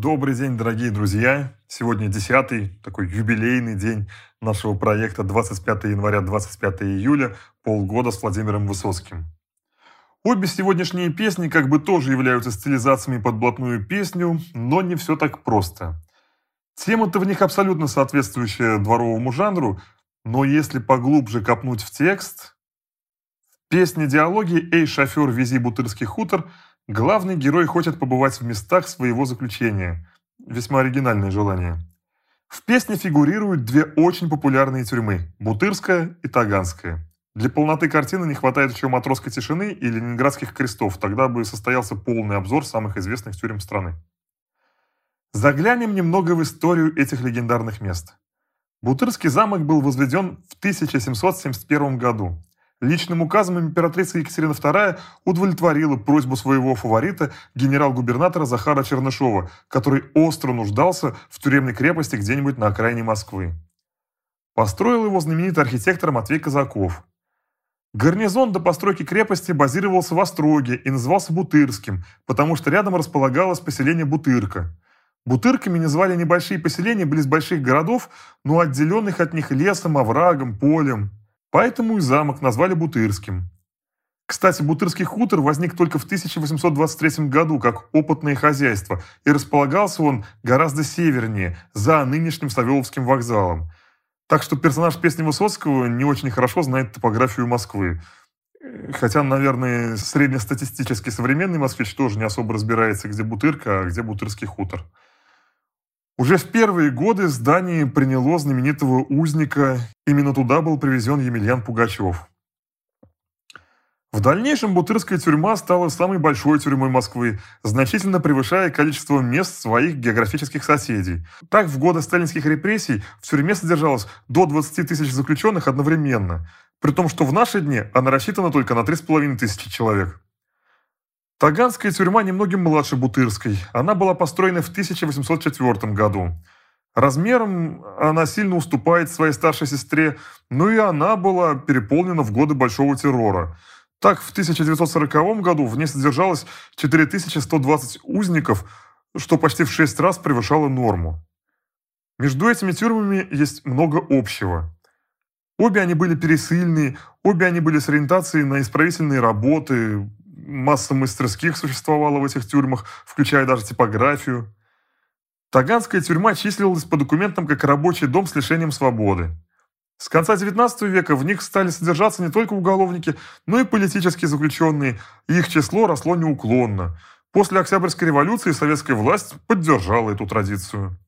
Добрый день, дорогие друзья! Сегодня 10 такой юбилейный день нашего проекта 25 января, 25 июля, полгода с Владимиром Высоцким. Обе сегодняшние песни как бы тоже являются стилизациями под блатную песню, но не все так просто. Тема-то в них абсолютно соответствующая дворовому жанру, но если поглубже копнуть в текст... В песне диалоги «Эй, шофер, вези бутырский хутор» Главный герой хочет побывать в местах своего заключения. Весьма оригинальное желание. В песне фигурируют две очень популярные тюрьмы – Бутырская и Таганская. Для полноты картины не хватает еще «Матросской тишины» и «Ленинградских крестов», тогда бы состоялся полный обзор самых известных тюрем страны. Заглянем немного в историю этих легендарных мест. Бутырский замок был возведен в 1771 году. Личным указом императрица Екатерина II удовлетворила просьбу своего фаворита, генерал-губернатора Захара Чернышова, который остро нуждался в тюремной крепости где-нибудь на окраине Москвы. Построил его знаменитый архитектор Матвей Казаков. Гарнизон до постройки крепости базировался в Остроге и назывался Бутырским, потому что рядом располагалось поселение Бутырка. Бутырками называли небольшие поселения близ больших городов, но отделенных от них лесом, оврагом, полем. Поэтому и замок назвали Бутырским. Кстати, Бутырский хутор возник только в 1823 году как опытное хозяйство, и располагался он гораздо севернее, за нынешним Савеловским вокзалом. Так что персонаж песни Высоцкого не очень хорошо знает топографию Москвы. Хотя, наверное, среднестатистический современный москвич тоже не особо разбирается, где Бутырка, а где Бутырский хутор. Уже в первые годы здание приняло знаменитого узника, именно туда был привезен Емельян Пугачев. В дальнейшем Бутырская тюрьма стала самой большой тюрьмой Москвы, значительно превышая количество мест своих географических соседей. Так, в годы сталинских репрессий в тюрьме содержалось до 20 тысяч заключенных одновременно, при том, что в наши дни она рассчитана только на 3,5 тысячи человек. Таганская тюрьма немногим младше Бутырской. Она была построена в 1804 году. Размером она сильно уступает своей старшей сестре, но и она была переполнена в годы Большого террора. Так, в 1940 году в ней содержалось 4120 узников, что почти в 6 раз превышало норму. Между этими тюрьмами есть много общего. Обе они были пересыльные, обе они были с ориентацией на исправительные работы, масса мастерских существовала в этих тюрьмах, включая даже типографию. Таганская тюрьма числилась по документам как рабочий дом с лишением свободы. С конца XIX века в них стали содержаться не только уголовники, но и политические заключенные, и их число росло неуклонно. После Октябрьской революции советская власть поддержала эту традицию.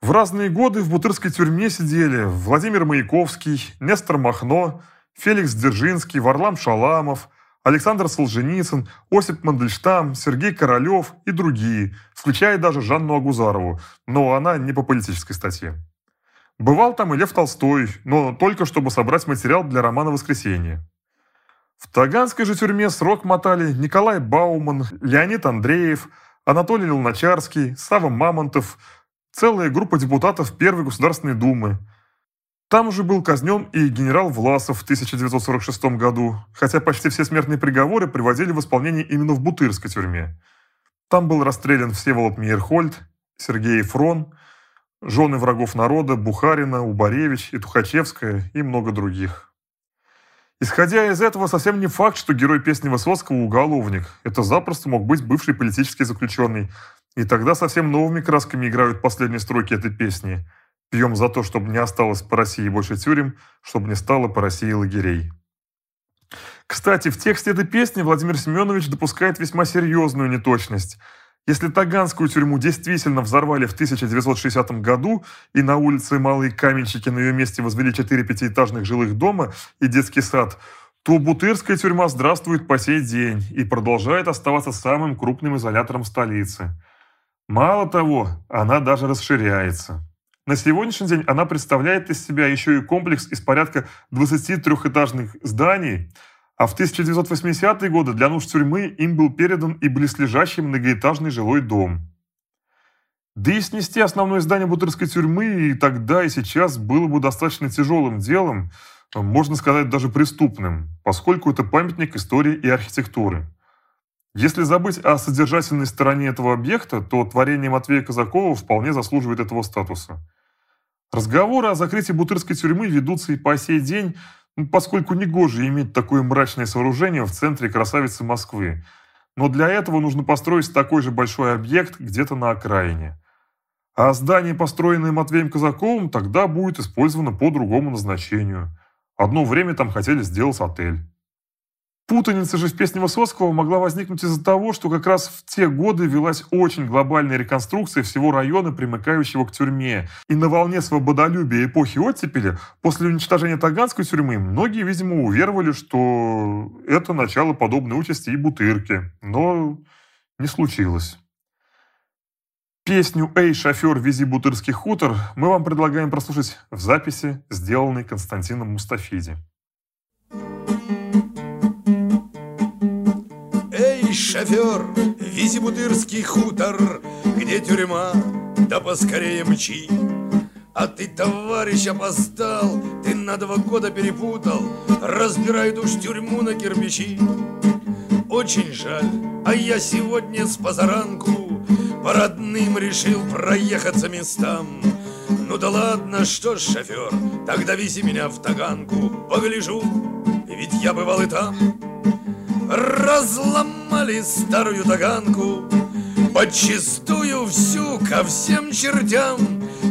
В разные годы в Бутырской тюрьме сидели Владимир Маяковский, Нестор Махно, Феликс Дзержинский, Варлам Шаламов – Александр Солженицын, Осип Мандельштам, Сергей Королев и другие, включая даже Жанну Агузарову, но она не по политической статье. Бывал там и Лев Толстой, но только чтобы собрать материал для романа «Воскресенье». В Таганской же тюрьме срок мотали Николай Бауман, Леонид Андреев, Анатолий Луначарский, Сава Мамонтов, целая группа депутатов Первой Государственной Думы – там же был казнен и генерал Власов в 1946 году, хотя почти все смертные приговоры приводили в исполнение именно в Бутырской тюрьме. Там был расстрелян Всеволод Мейерхольд, Сергей Фрон, жены врагов народа Бухарина, Убаревич и Тухачевская и много других. Исходя из этого, совсем не факт, что герой песни Высоцкого – уголовник. Это запросто мог быть бывший политический заключенный. И тогда совсем новыми красками играют последние строки этой песни – Пьем за то, чтобы не осталось по России больше тюрем, чтобы не стало по России лагерей. Кстати, в тексте этой песни Владимир Семенович допускает весьма серьезную неточность. Если Таганскую тюрьму действительно взорвали в 1960 году и на улице Малые Каменщики на ее месте возвели четыре пятиэтажных жилых дома и детский сад, то Бутырская тюрьма здравствует по сей день и продолжает оставаться самым крупным изолятором столицы. Мало того, она даже расширяется. На сегодняшний день она представляет из себя еще и комплекс из порядка 20 трехэтажных зданий, а в 1980-е годы для нужд тюрьмы им был передан и близлежащий многоэтажный жилой дом. Да и снести основное здание Бутырской тюрьмы и тогда, и сейчас было бы достаточно тяжелым делом, можно сказать, даже преступным, поскольку это памятник истории и архитектуры. Если забыть о содержательной стороне этого объекта, то творение Матвея Казакова вполне заслуживает этого статуса. Разговоры о закрытии Бутырской тюрьмы ведутся и по сей день, ну, поскольку негоже иметь такое мрачное сооружение в центре красавицы Москвы. Но для этого нужно построить такой же большой объект где-то на окраине. А здание, построенное Матвеем Казаковым, тогда будет использовано по другому назначению. Одно время там хотели сделать отель. Путаница же в песне Высоцкого могла возникнуть из-за того, что как раз в те годы велась очень глобальная реконструкция всего района, примыкающего к тюрьме. И на волне свободолюбия эпохи оттепели, после уничтожения Таганской тюрьмы, многие, видимо, уверовали, что это начало подобной участи и Бутырки. Но не случилось. Песню «Эй, шофер, вези Бутырский хутор» мы вам предлагаем прослушать в записи, сделанной Константином Мустафиди. Шофер, вези Бутырский хутор, где тюрьма, да поскорее мчи. А ты, товарищ, опоздал, ты на два года перепутал, разбирают уж тюрьму на кирпичи. Очень жаль, а я сегодня с позаранку по родным решил проехаться местам. Ну да ладно, что ж, шофер, тогда вези меня в Таганку, погляжу, ведь я бывал и там. Разломали старую таганку Подчистую всю ко всем чертям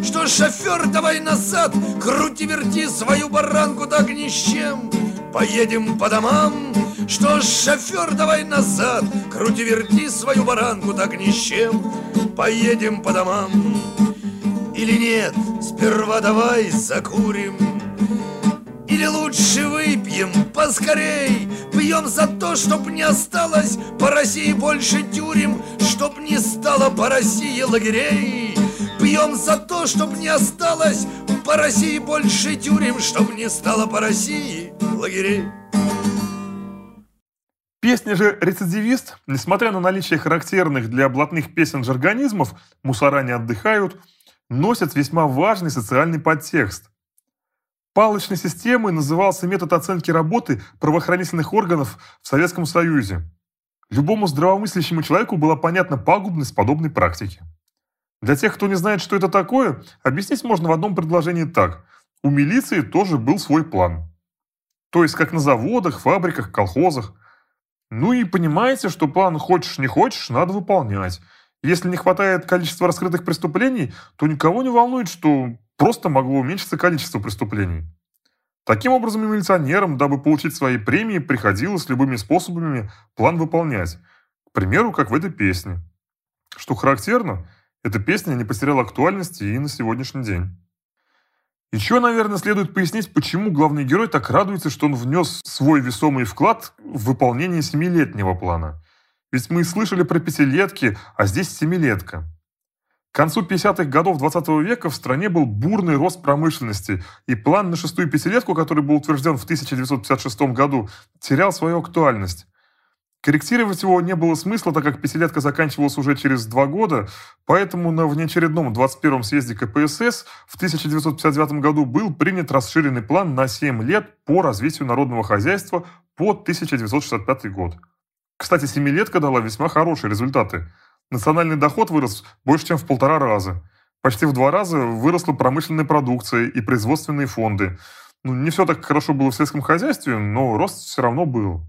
Что шофер, давай назад Крути-верти свою баранку так ни с чем Поедем по домам Что шофер, давай назад Крути-верти свою баранку так ни с чем Поедем по домам Или нет, сперва давай закурим или лучше выпьем поскорей? Пьем за то, чтоб не осталось по России больше тюрем Чтоб не стало по России лагерей. Пьем за то, чтоб не осталось по России больше тюрем Чтоб не стало по России лагерей. Песня же «Рецидивист», несмотря на наличие характерных для блатных песен жаргонизмов «Мусора не отдыхают», носит весьма важный социальный подтекст – Палочной системой назывался метод оценки работы правоохранительных органов в Советском Союзе. Любому здравомыслящему человеку была понятна пагубность подобной практики. Для тех, кто не знает, что это такое, объяснить можно в одном предложении так. У милиции тоже был свой план. То есть, как на заводах, фабриках, колхозах. Ну и понимаете, что план хочешь не хочешь, надо выполнять. Если не хватает количества раскрытых преступлений, то никого не волнует, что просто могло уменьшиться количество преступлений. Таким образом, и милиционерам, дабы получить свои премии, приходилось любыми способами план выполнять. К примеру, как в этой песне. Что характерно, эта песня не потеряла актуальности и на сегодняшний день. Еще, наверное, следует пояснить, почему главный герой так радуется, что он внес свой весомый вклад в выполнение семилетнего плана. Ведь мы слышали про пятилетки, а здесь семилетка. К концу 50-х годов 20 века в стране был бурный рост промышленности, и план на шестую пятилетку, который был утвержден в 1956 году, терял свою актуальность. Корректировать его не было смысла, так как пятилетка заканчивалась уже через два года, поэтому на внеочередном 21-м съезде КПСС в 1959 году был принят расширенный план на 7 лет по развитию народного хозяйства по 1965 год. Кстати, семилетка дала весьма хорошие результаты – Национальный доход вырос больше, чем в полтора раза. Почти в два раза выросла промышленная продукция и производственные фонды. Ну, не все так хорошо было в сельском хозяйстве, но рост все равно был.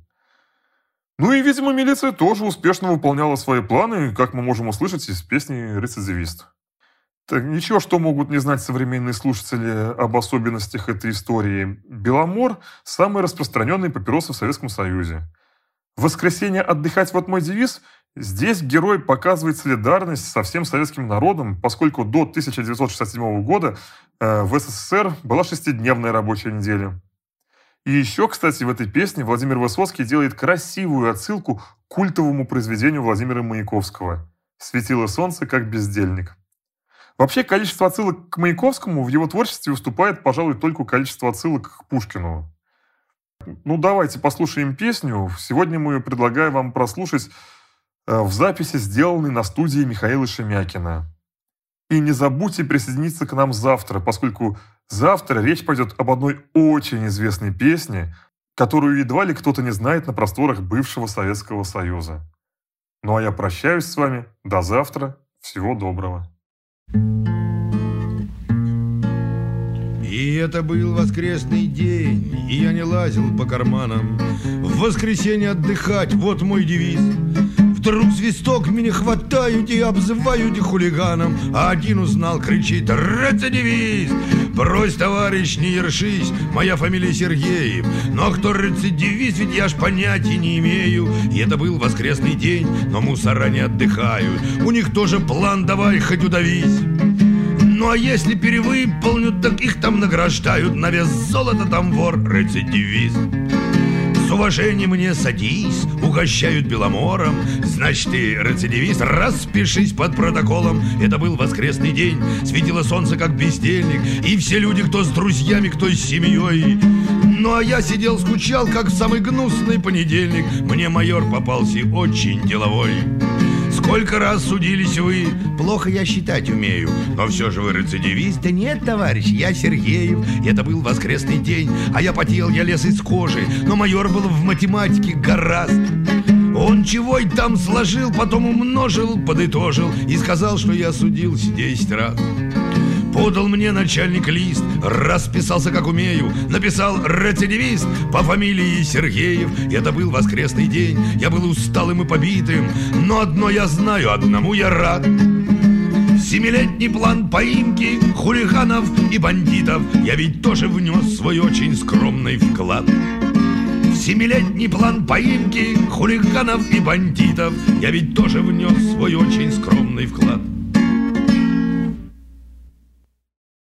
Ну и, видимо, милиция тоже успешно выполняла свои планы, как мы можем услышать из песни «Рецидивист». Так, ничего, что могут не знать современные слушатели об особенностях этой истории. Беломор – самый распространенный папиросы в Советском Союзе. Воскресенье отдыхать вот мой девиз – Здесь герой показывает солидарность со всем советским народом, поскольку до 1967 года э, в СССР была шестидневная рабочая неделя. И еще, кстати, в этой песне Владимир Высоцкий делает красивую отсылку к культовому произведению Владимира Маяковского «Светило солнце, как бездельник». Вообще, количество отсылок к Маяковскому в его творчестве уступает, пожалуй, только количество отсылок к Пушкину. Ну, давайте послушаем песню. Сегодня мы предлагаем вам прослушать Э, в записи, сделанной на студии Михаила Шемякина. И не забудьте присоединиться к нам завтра, поскольку завтра речь пойдет об одной очень известной песне, которую едва ли кто-то не знает на просторах бывшего Советского Союза. Ну а я прощаюсь с вами. До завтра. Всего доброго. И это был воскресный день, и я не лазил по карманам. В воскресенье отдыхать, вот мой девиз. Вдруг свисток меня хватают и обзывают и хулиганом А один узнал, кричит «Рецидивист!» Брось, товарищ, не ершись, моя фамилия Сергеев Но кто рецидивист, ведь я ж понятия не имею И это был воскресный день, но мусора не отдыхают У них тоже план «давай хоть удавись» Ну а если перевыполнят, так их там награждают. На вес золота там вор, рецидивист. С уважением мне садись, угощают беломором. Значит, ты рецидивист, распишись под протоколом. Это был воскресный день, светило солнце как бездельник. И все люди, кто с друзьями, кто с семьей. Ну а я сидел, скучал, как в самый гнусный понедельник. Мне майор попался очень деловой Сколько раз судились вы? Плохо я считать умею, но все же вы рецидивист. Да нет, товарищ, я Сергеев. Это был воскресный день, а я потел, я лез из кожи, но майор был в математике гораст. Он чего там сложил, потом умножил, подытожил и сказал, что я судился десять раз. Подал мне начальник лист, расписался как умею Написал рецидивист по фамилии Сергеев. Это был воскресный день, я был усталым и побитым Но одно я знаю, одному я рад. Семилетний план поимки хулиганов и бандитов Я ведь тоже внес свой очень скромный вклад. Семилетний план поимки хулиганов и бандитов Я ведь тоже внес свой очень скромный вклад